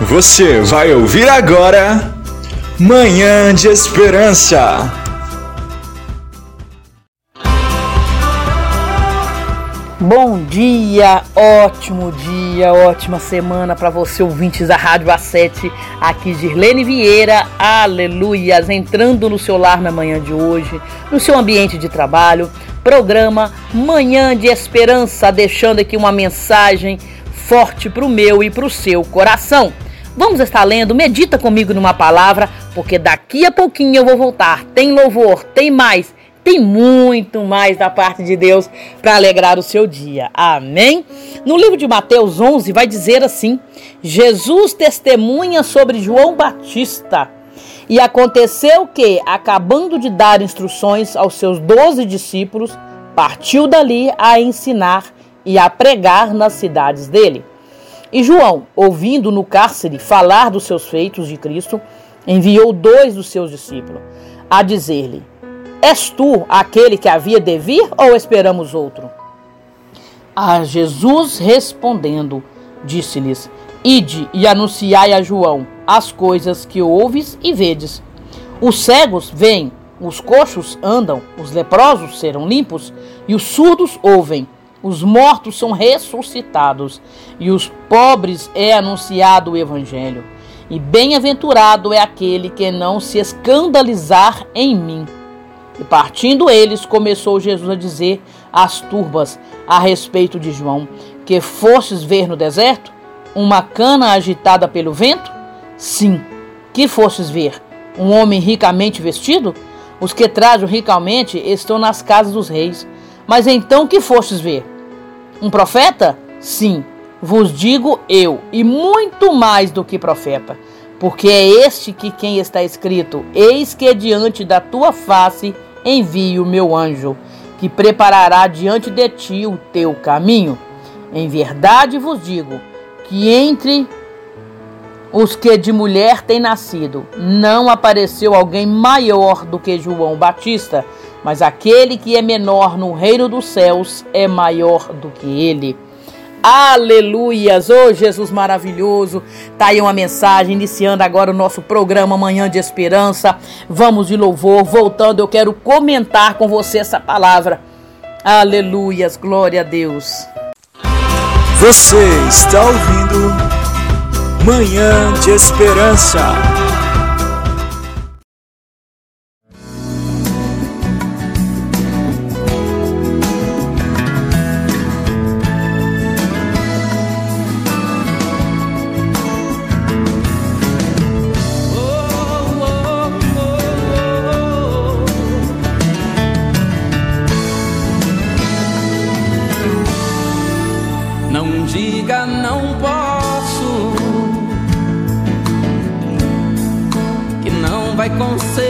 Você vai ouvir agora Manhã de Esperança. Bom dia, ótimo dia, ótima semana para você, ouvintes da Rádio A7. Aqui Girlene Vieira, aleluias, entrando no seu lar na manhã de hoje, no seu ambiente de trabalho, programa Manhã de Esperança, deixando aqui uma mensagem forte para o meu e para o seu coração. Vamos estar lendo, medita comigo numa palavra, porque daqui a pouquinho eu vou voltar. Tem louvor, tem mais tem muito mais da parte de Deus para alegrar o seu dia. Amém? No livro de Mateus 11 vai dizer assim: Jesus testemunha sobre João Batista. E aconteceu que, acabando de dar instruções aos seus doze discípulos, partiu dali a ensinar e a pregar nas cidades dele. E João, ouvindo no cárcere falar dos seus feitos de Cristo, enviou dois dos seus discípulos a dizer-lhe: És tu aquele que havia de vir ou esperamos outro? A Jesus respondendo, disse-lhes: Ide e anunciai a João as coisas que ouves e vedes. Os cegos veem, os coxos andam, os leprosos serão limpos e os surdos ouvem. Os mortos são ressuscitados e os pobres é anunciado o evangelho. E bem-aventurado é aquele que não se escandalizar em mim. E partindo eles, começou Jesus a dizer às turbas a respeito de João: Que fostes ver no deserto? Uma cana agitada pelo vento? Sim. Que fostes ver? Um homem ricamente vestido? Os que trajam ricamente estão nas casas dos reis. Mas então que fostes ver? Um profeta? Sim. Vos digo eu, e muito mais do que profeta. Porque é este que quem está escrito: Eis que diante da tua face envio o meu anjo, que preparará diante de ti o teu caminho. Em verdade vos digo que entre os que de mulher têm nascido, não apareceu alguém maior do que João Batista, mas aquele que é menor no reino dos céus é maior do que ele. Aleluias! Oh, Jesus maravilhoso! Tá aí uma mensagem iniciando agora o nosso programa Manhã de Esperança. Vamos de louvor. Voltando, eu quero comentar com você essa palavra. Aleluias! Glória a Deus. Você está ouvindo Manhã de Esperança. qu'on sait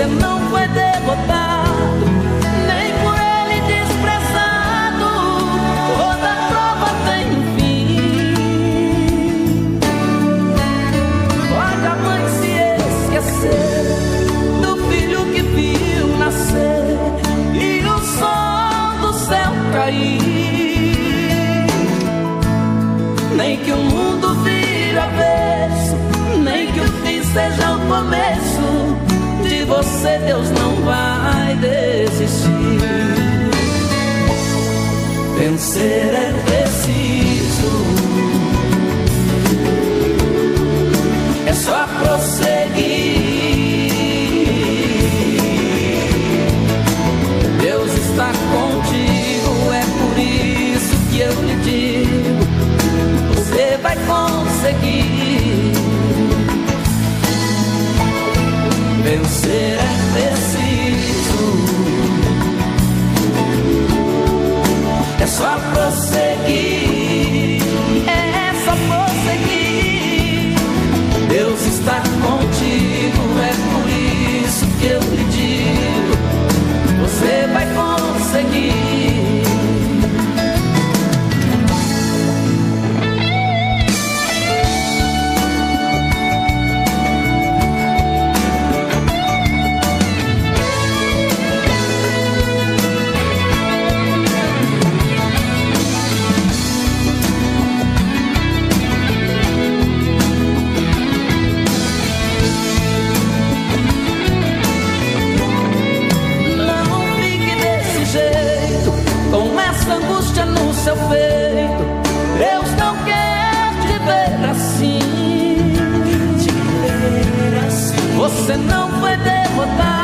Você não foi derrotado, nem por ele desprezado. Toda prova tem um fim. Pode a mãe se esquecer do filho que viu nascer e o sol do céu cair. Nem que o mundo vire avesso, nem que o fim seja o começo você Deus não vai desistir. Vencer é preciso, é só prosseguir. Vencer Você não foi derrotado,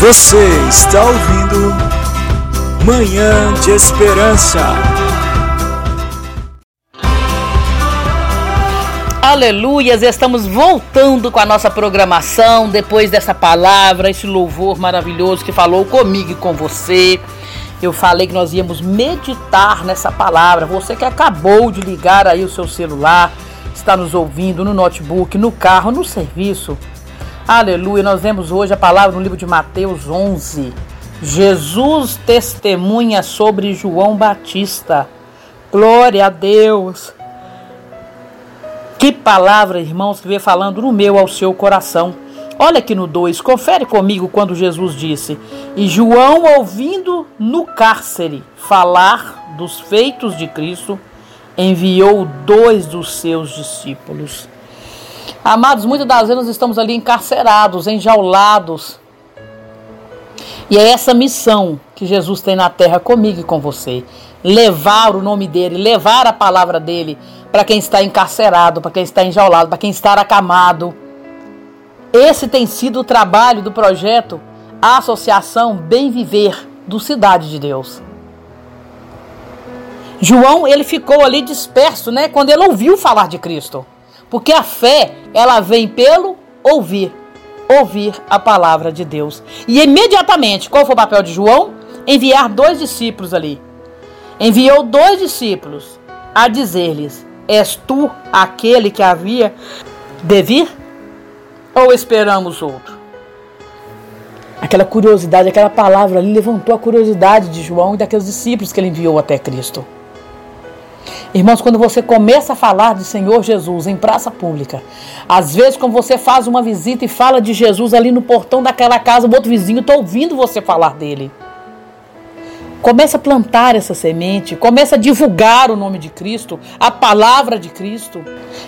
Você está ouvindo Manhã de Esperança. Aleluias, estamos voltando com a nossa programação depois dessa palavra, esse louvor maravilhoso que falou comigo e com você. Eu falei que nós íamos meditar nessa palavra. Você que acabou de ligar aí o seu celular, está nos ouvindo no notebook, no carro, no serviço. Aleluia, nós vemos hoje a palavra no livro de Mateus 11. Jesus testemunha sobre João Batista. Glória a Deus. Que palavra, irmãos, que veio falando no meu ao seu coração. Olha aqui no 2, confere comigo quando Jesus disse: E João, ouvindo no cárcere falar dos feitos de Cristo, enviou dois dos seus discípulos. Amados, muitas das vezes nós estamos ali encarcerados, enjaulados. E é essa missão que Jesus tem na terra comigo e com você. Levar o nome dele, levar a palavra dele para quem está encarcerado, para quem está enjaulado, para quem está acamado. Esse tem sido o trabalho do projeto Associação Bem Viver do Cidade de Deus. João, ele ficou ali disperso, né, quando ele ouviu falar de Cristo. Porque a fé, ela vem pelo ouvir, ouvir a palavra de Deus. E imediatamente, qual foi o papel de João? Enviar dois discípulos ali. Enviou dois discípulos a dizer-lhes: És tu aquele que havia de vir? Ou esperamos outro? Aquela curiosidade, aquela palavra ali levantou a curiosidade de João e daqueles discípulos que ele enviou até Cristo. Irmãos, quando você começa a falar do Senhor Jesus em praça pública, às vezes quando você faz uma visita e fala de Jesus ali no portão daquela casa, o outro vizinho está ouvindo você falar dele. Começa a plantar essa semente, começa a divulgar o nome de Cristo, a palavra de Cristo.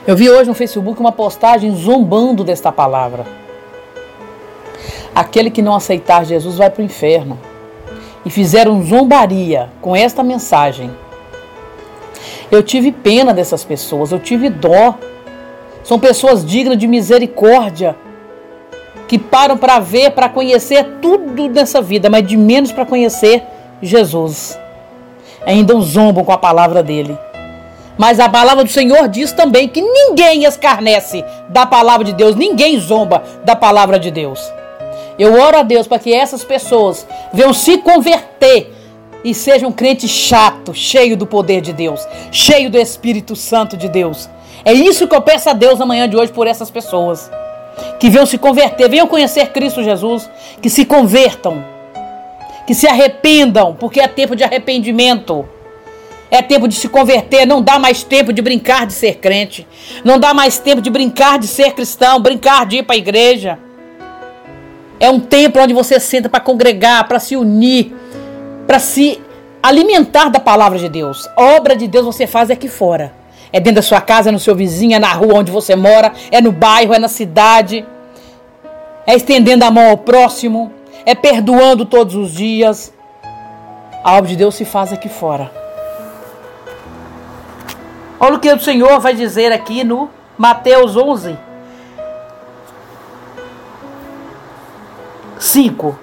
Eu vi hoje no Facebook uma postagem zombando desta palavra. Aquele que não aceitar Jesus vai para o inferno. E fizeram zombaria com esta mensagem. Eu tive pena dessas pessoas, eu tive dó. São pessoas dignas de misericórdia que param para ver, para conhecer tudo nessa vida, mas de menos para conhecer Jesus. Ainda zombam com a palavra dele. Mas a palavra do Senhor diz também que ninguém escarnece da palavra de Deus, ninguém zomba da palavra de Deus. Eu oro a Deus para que essas pessoas venham se converter e sejam um crente chato, cheio do poder de Deus, cheio do Espírito Santo de Deus. É isso que eu peço a Deus na manhã de hoje por essas pessoas. Que venham se converter, venham conhecer Cristo Jesus, que se convertam, que se arrependam, porque é tempo de arrependimento. É tempo de se converter, não dá mais tempo de brincar de ser crente. Não dá mais tempo de brincar de ser cristão, brincar de ir para a igreja. É um tempo onde você senta para congregar, para se unir, para se alimentar da palavra de Deus. A obra de Deus você faz aqui fora. É dentro da sua casa, é no seu vizinho, é na rua onde você mora, é no bairro, é na cidade. É estendendo a mão ao próximo, é perdoando todos os dias. A obra de Deus se faz aqui fora. Olha o que o Senhor vai dizer aqui no Mateus 11. 5.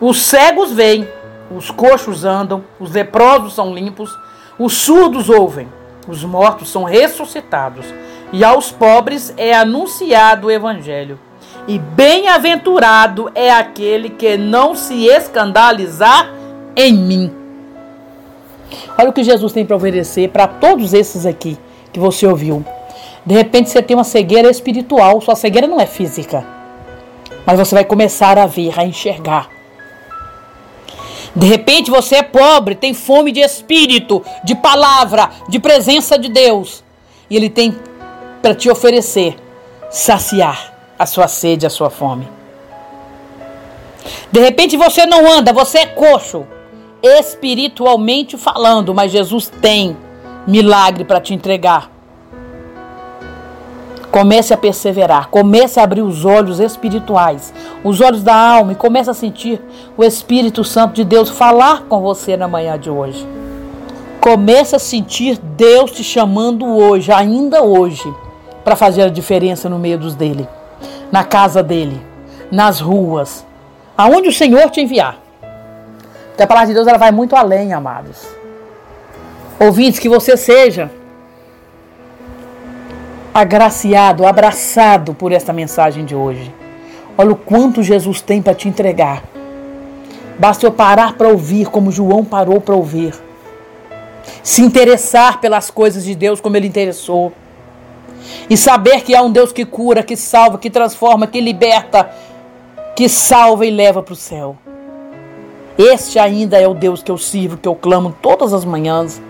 Os cegos veem, os coxos andam, os leprosos são limpos, os surdos ouvem, os mortos são ressuscitados, e aos pobres é anunciado o evangelho. E bem-aventurado é aquele que não se escandalizar em mim. Olha o que Jesus tem para oferecer para todos esses aqui que você ouviu. De repente você tem uma cegueira espiritual, sua cegueira não é física. Mas você vai começar a ver, a enxergar. De repente você é pobre, tem fome de espírito, de palavra, de presença de Deus. E Ele tem para te oferecer saciar a sua sede, a sua fome. De repente você não anda, você é coxo espiritualmente falando, mas Jesus tem milagre para te entregar. Comece a perseverar, comece a abrir os olhos espirituais, os olhos da alma e comece a sentir o Espírito Santo de Deus falar com você na manhã de hoje. Comece a sentir Deus te chamando hoje, ainda hoje, para fazer a diferença no meio dos dele, na casa dele, nas ruas, aonde o Senhor te enviar. Porque a palavra de Deus ela vai muito além, amados. Ouvintes, que você seja agraciado, abraçado por esta mensagem de hoje. Olha o quanto Jesus tem para te entregar. Basta eu parar para ouvir, como João parou para ouvir. Se interessar pelas coisas de Deus como ele interessou. E saber que há um Deus que cura, que salva, que transforma, que liberta, que salva e leva para o céu. Este ainda é o Deus que eu sirvo, que eu clamo todas as manhãs,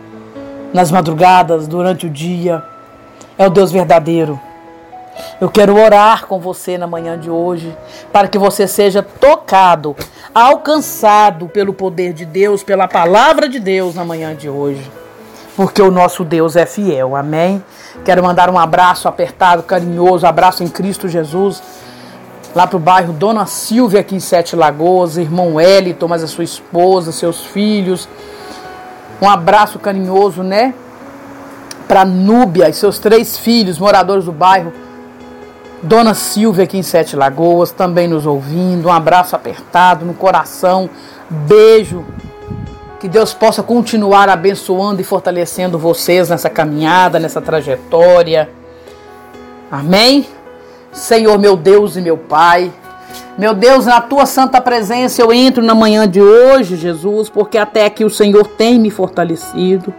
nas madrugadas, durante o dia. É o Deus verdadeiro. Eu quero orar com você na manhã de hoje, para que você seja tocado, alcançado pelo poder de Deus, pela palavra de Deus na manhã de hoje. Porque o nosso Deus é fiel. Amém? Quero mandar um abraço apertado, carinhoso, abraço em Cristo Jesus lá pro bairro Dona Silvia, aqui em Sete Lagoas, irmão Wellington, mas a sua esposa, seus filhos. Um abraço carinhoso, né? Para Núbia e seus três filhos, moradores do bairro Dona Silvia, aqui em Sete Lagoas, também nos ouvindo. Um abraço apertado no coração. Beijo. Que Deus possa continuar abençoando e fortalecendo vocês nessa caminhada, nessa trajetória. Amém? Senhor meu Deus e meu Pai. Meu Deus, na tua santa presença eu entro na manhã de hoje, Jesus, porque até aqui o Senhor tem me fortalecido.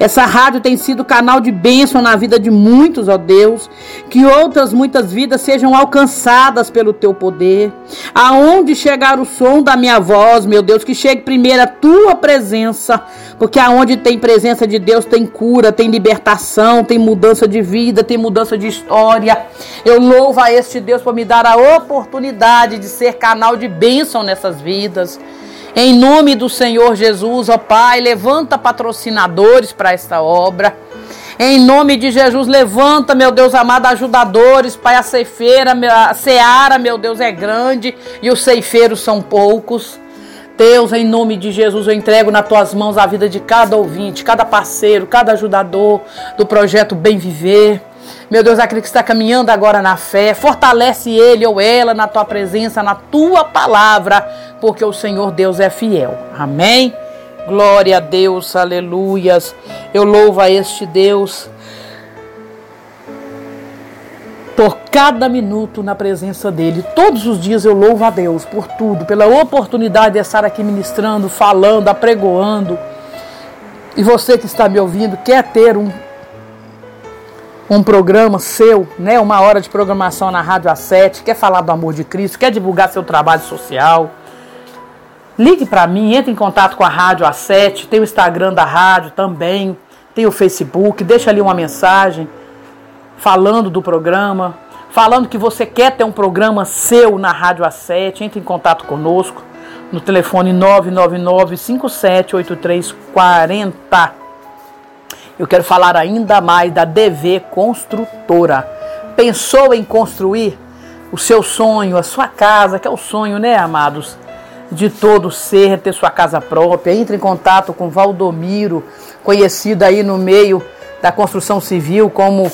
Essa rádio tem sido canal de bênção na vida de muitos, ó Deus. Que outras muitas vidas sejam alcançadas pelo teu poder. Aonde chegar o som da minha voz, meu Deus, que chegue primeiro a tua presença, porque aonde tem presença de Deus tem cura, tem libertação, tem mudança de vida, tem mudança de história. Eu louvo a este Deus por me dar a oportunidade de ser canal de bênção nessas vidas. Em nome do Senhor Jesus, ó Pai, levanta patrocinadores para esta obra. Em nome de Jesus, levanta, meu Deus amado, ajudadores, Pai, a ceifeira, a seara, meu Deus, é grande e os ceifeiros são poucos. Deus, em nome de Jesus, eu entrego nas tuas mãos a vida de cada ouvinte, cada parceiro, cada ajudador do projeto Bem Viver. Meu Deus, aquele que está caminhando agora na fé, fortalece ele ou ela na tua presença, na tua palavra, porque o Senhor Deus é fiel. Amém? Glória a Deus, aleluias. Eu louvo a este Deus por cada minuto na presença dele. Todos os dias eu louvo a Deus por tudo, pela oportunidade de estar aqui ministrando, falando, apregoando. E você que está me ouvindo, quer ter um um programa seu, né, uma hora de programação na Rádio A7, quer falar do amor de Cristo, quer divulgar seu trabalho social, ligue para mim, entre em contato com a Rádio A7, tem o Instagram da rádio também, tem o Facebook, deixa ali uma mensagem falando do programa, falando que você quer ter um programa seu na Rádio A7, entre em contato conosco no telefone 999 578340. Eu quero falar ainda mais da DV Construtora. Pensou em construir o seu sonho, a sua casa, que é o sonho, né, amados? De todo ser, ter sua casa própria. Entre em contato com Valdomiro, conhecido aí no meio da construção civil como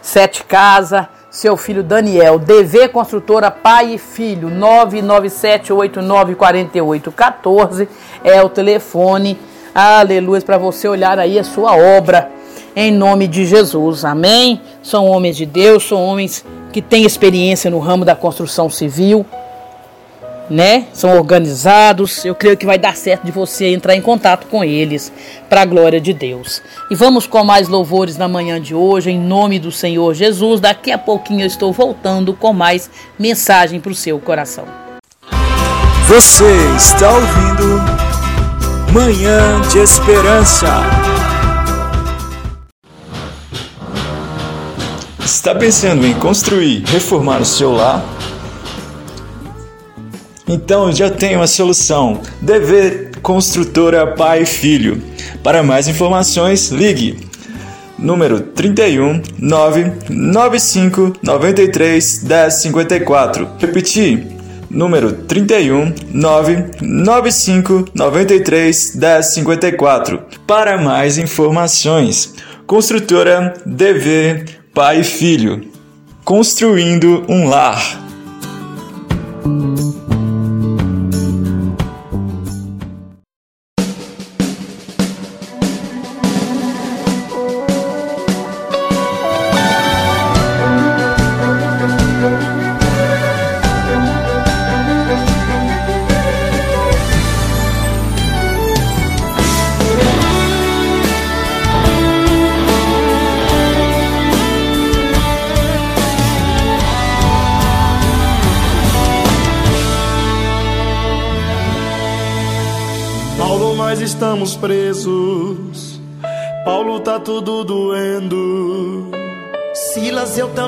Sete Casa, seu filho Daniel, DV Construtora Pai e Filho, 997894814 é o telefone. Aleluia, para você olhar aí a sua obra em nome de Jesus. Amém. São homens de Deus, são homens que têm experiência no ramo da construção civil, né? São organizados. Eu creio que vai dar certo de você entrar em contato com eles, para a glória de Deus. E vamos com mais louvores na manhã de hoje, em nome do Senhor Jesus. Daqui a pouquinho eu estou voltando com mais mensagem para o seu coração. Você está ouvindo Manhã de Esperança. Está pensando em construir, reformar o seu lar? Então já tem uma solução. DV Construtora Pai e Filho. Para mais informações, ligue número 31 995 93 1054. Repetir, número 31 995 93 1054. Para mais informações, Construtora DV Pai e Filho. Construindo um lar.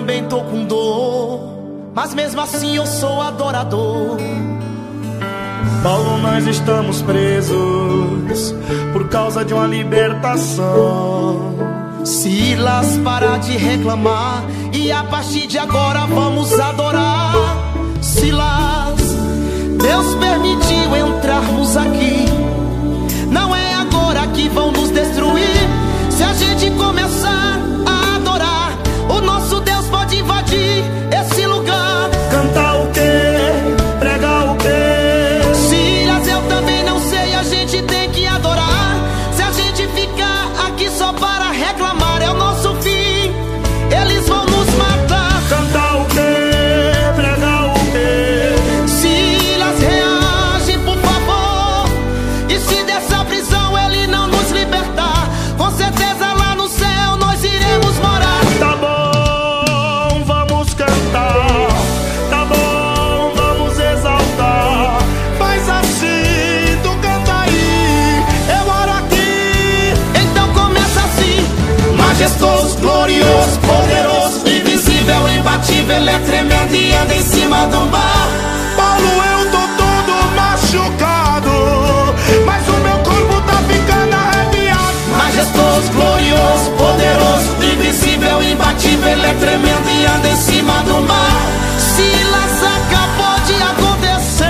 Também tô com dor. Mas mesmo assim eu sou adorador. Paulo, nós estamos presos por causa de uma libertação. Silas, para de reclamar e a partir de agora vamos adorar. Silas, Deus permitiu entrarmos aqui não é agora que vão nos destruir. Se a gente começar pode é tremendo e anda em cima do mar. Paulo, eu tô todo machucado. Mas o meu corpo tá ficando arrepiado. Majestoso, glorioso, poderoso, invisível, imbatível, ele é tremendo e anda em cima do mar. Silas acabou de acontecer,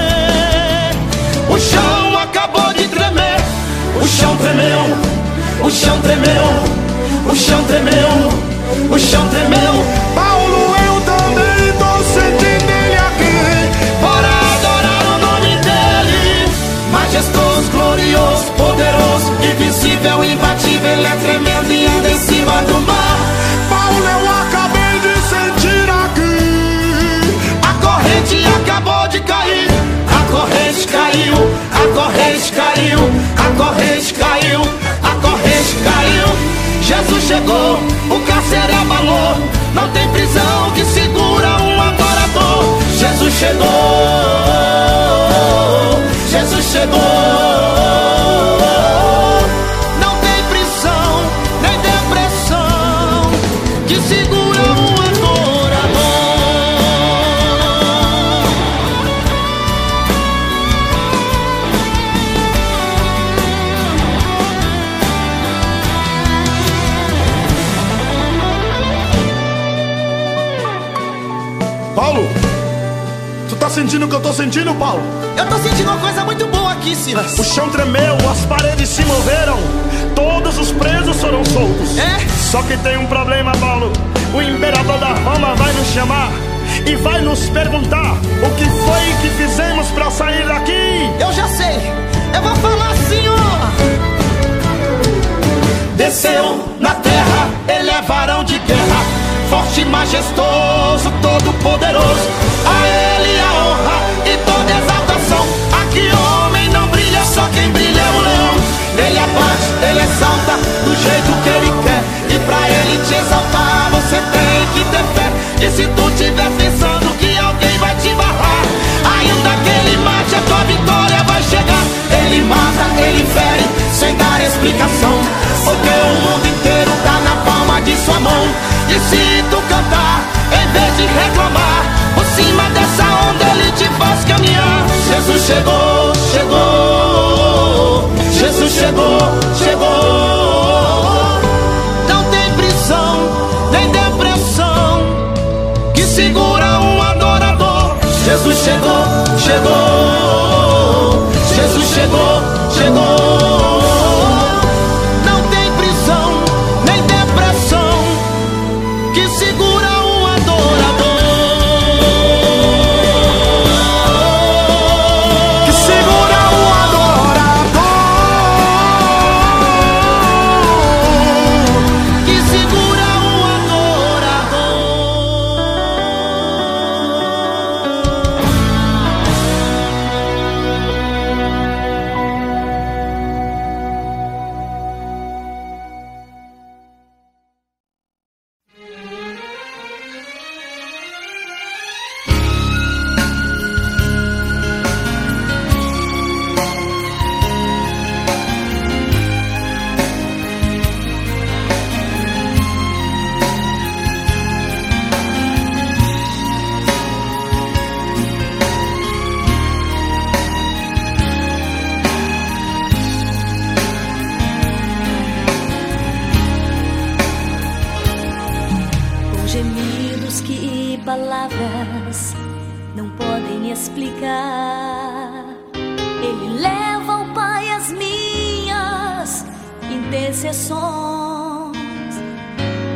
o chão acabou de tremer, o chão tremeu, o chão tremeu, o chão tremeu, o chão tremeu invencível, imbatível, ele é tremendo e anda em cima do mar. Paulo, eu acabei de sentir aqui. A corrente acabou de cair. A corrente caiu, a corrente caiu, a corrente caiu, a corrente caiu. Jesus chegou, o cárcere abalou. Não tem prisão que segura um adorador. Jesus chegou, sentindo, Paulo? Eu tô sentindo uma coisa muito boa aqui, Silas. O chão tremeu, as paredes se moveram, todos os presos foram soltos. É? Só que tem um problema, Paulo. O imperador da Roma vai nos chamar e vai nos perguntar o que foi que fizemos pra sair daqui. Eu já sei. Eu vou falar assim, ó. Desceu na terra, ele é varão de guerra, forte, majestoso, todo poderoso. E se tu tiver pensando que alguém vai te barrar, ainda que ele mate, a tua vitória vai chegar. Ele mata, ele fere, sem dar explicação. Porque o mundo inteiro tá na palma de sua mão. E se tu cantar, em vez de reclamar, por cima dessa onda ele te faz caminhar. Jesus chegou, chegou. Jesus chegou, chegou.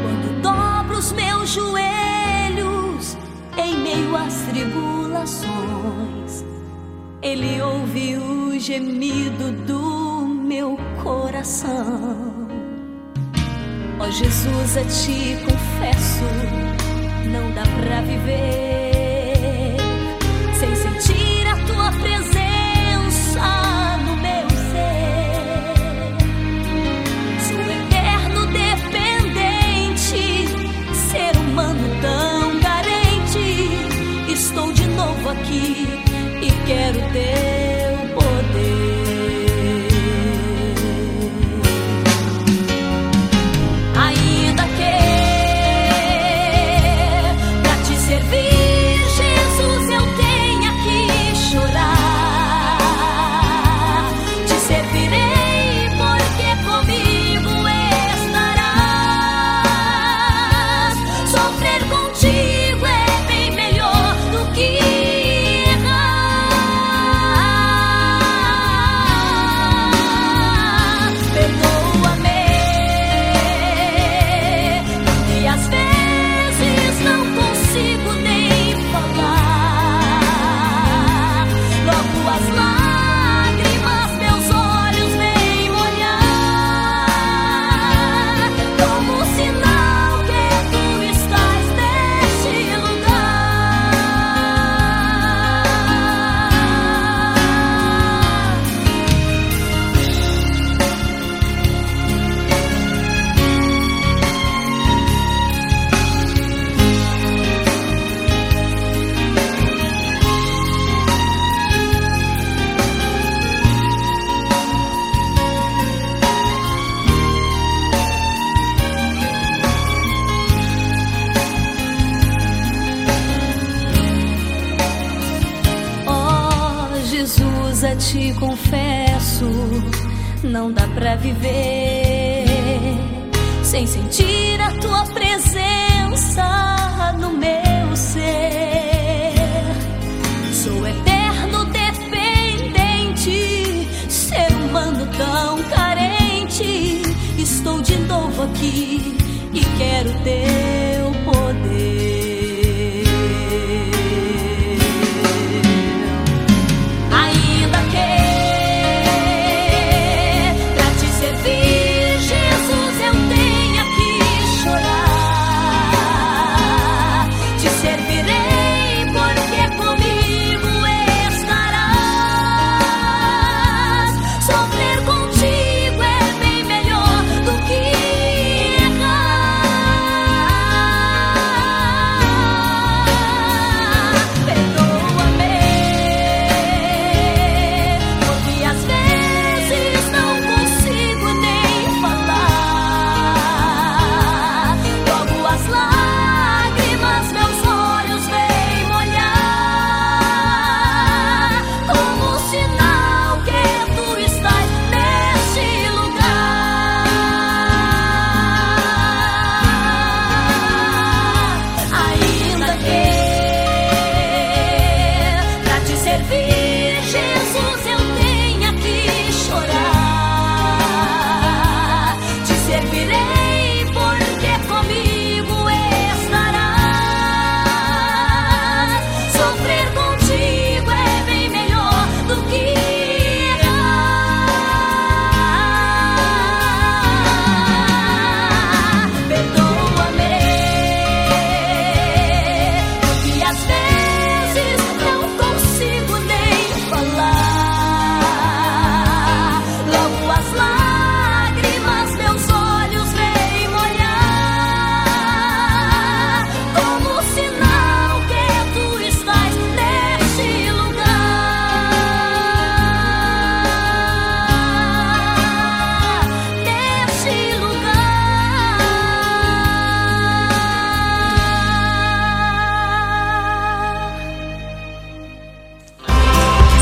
Quando dobro os meus joelhos em meio às tribulações, Ele ouve o gemido do meu coração. Ó Jesus, a ti confesso, não dá pra viver quero teu te confesso, não dá pra viver sem sentir a tua presença no meu ser. Sou eterno dependente, ser humano tão carente. Estou de novo aqui e quero teu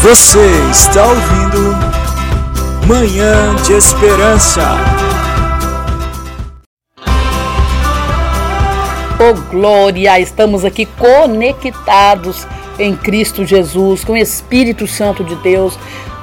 Você está ouvindo Manhã de Esperança. Oh glória, estamos aqui conectados em Cristo Jesus, com o Espírito Santo de Deus,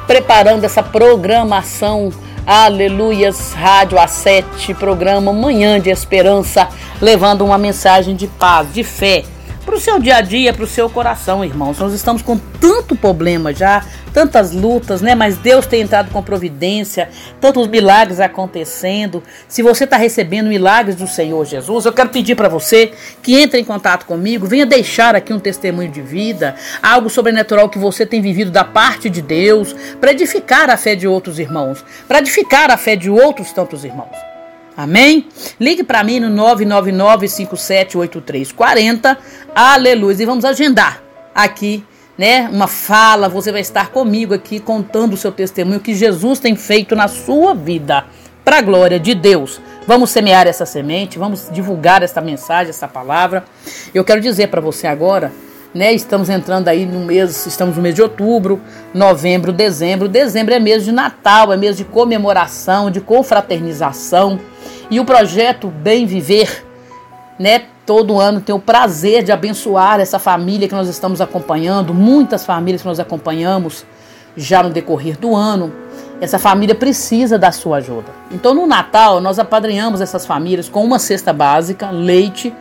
preparando essa programação Aleluias, Rádio A7, programa Manhã de Esperança, levando uma mensagem de paz, de fé para o seu dia a dia, para o seu coração, irmãos. Nós estamos com tanto problema já, tantas lutas, né? Mas Deus tem entrado com providência, tantos milagres acontecendo. Se você está recebendo milagres do Senhor Jesus, eu quero pedir para você que entre em contato comigo, venha deixar aqui um testemunho de vida, algo sobrenatural que você tem vivido da parte de Deus, para edificar a fé de outros irmãos, para edificar a fé de outros tantos irmãos. Amém? Ligue para mim no 999-578340. Aleluia. E vamos agendar aqui, né? Uma fala. Você vai estar comigo aqui contando o seu testemunho que Jesus tem feito na sua vida. Para a glória de Deus. Vamos semear essa semente, vamos divulgar essa mensagem, essa palavra. Eu quero dizer para você agora né? Estamos entrando aí no mês, estamos no mês de outubro, novembro, dezembro. Dezembro é mês de Natal, é mês de comemoração, de confraternização. E o projeto Bem Viver, né? Todo ano tem o prazer de abençoar essa família que nós estamos acompanhando, muitas famílias que nós acompanhamos já no decorrer do ano. Essa família precisa da sua ajuda. Então, no Natal, nós apadrinhamos essas famílias com uma cesta básica, leite,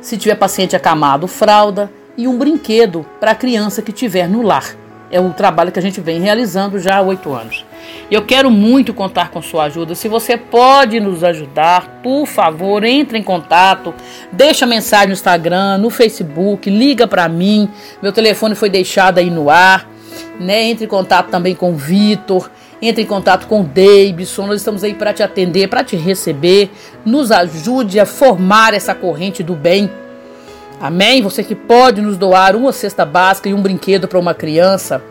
se tiver paciente acamado, fralda e um brinquedo para a criança que tiver no lar. É o trabalho que a gente vem realizando já há oito anos. Eu quero muito contar com sua ajuda. Se você pode nos ajudar, por favor, entre em contato, deixa mensagem no Instagram, no Facebook, liga para mim. Meu telefone foi deixado aí no ar. Né? Entre em contato também com o Vitor, entre em contato com o Davidson. Nós estamos aí para te atender, para te receber. Nos ajude a formar essa corrente do bem. Amém? Você que pode nos doar uma cesta básica e um brinquedo para uma criança,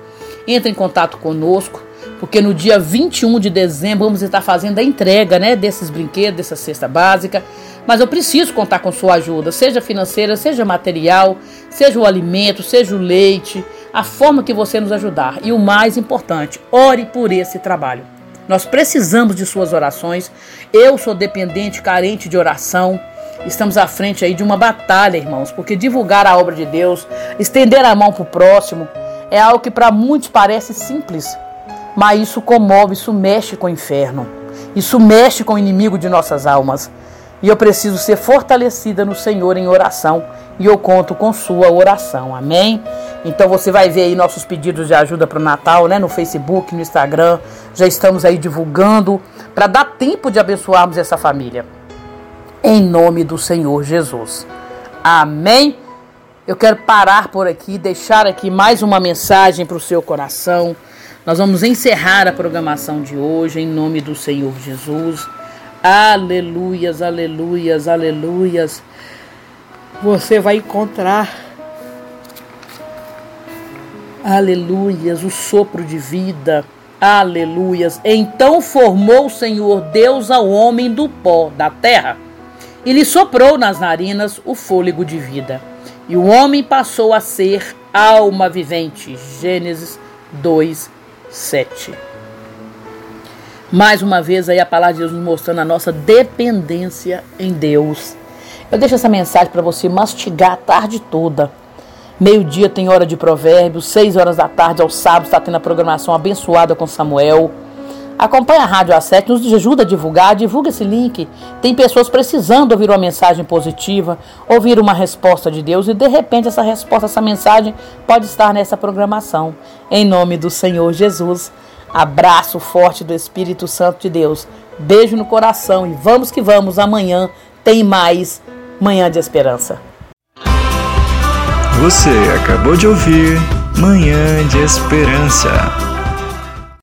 entre em contato conosco porque no dia 21 de dezembro vamos estar fazendo a entrega né, desses brinquedos, dessa cesta básica. Mas eu preciso contar com sua ajuda, seja financeira, seja material, seja o alimento, seja o leite. a forma que você nos ajudar. E o mais importante, ore por esse trabalho. Nós precisamos de suas orações. Eu sou dependente, carente de oração. Estamos à frente aí de uma batalha, irmãos, porque divulgar a obra de Deus, estender a mão para o próximo, é algo que para muitos parece simples, mas isso comove, isso mexe com o inferno, isso mexe com o inimigo de nossas almas. E eu preciso ser fortalecida no Senhor em oração. E eu conto com sua oração. Amém? Então você vai ver aí nossos pedidos de ajuda para o Natal, né? No Facebook, no Instagram. Já estamos aí divulgando para dar tempo de abençoarmos essa família. Em nome do Senhor Jesus. Amém? Eu quero parar por aqui, deixar aqui mais uma mensagem para o seu coração. Nós vamos encerrar a programação de hoje em nome do Senhor Jesus. Aleluias, aleluias, aleluias. Você vai encontrar, aleluias, o sopro de vida. Aleluias. Então formou o Senhor Deus ao homem do pó da terra e lhe soprou nas narinas o fôlego de vida. E o homem passou a ser alma vivente. Gênesis 2, 7. Mais uma vez aí a palavra de Deus nos mostrando a nossa dependência em Deus. Eu deixo essa mensagem para você mastigar a tarde toda. Meio-dia tem hora de provérbios, seis horas da tarde aos sábados está tendo a programação abençoada com Samuel. Acompanhe a Rádio A7, nos ajuda a divulgar, divulga esse link. Tem pessoas precisando ouvir uma mensagem positiva, ouvir uma resposta de Deus e de repente essa resposta, essa mensagem pode estar nessa programação. Em nome do Senhor Jesus. Abraço forte do Espírito Santo de Deus. Beijo no coração e vamos que vamos. Amanhã tem mais Manhã de Esperança. Você acabou de ouvir Manhã de Esperança.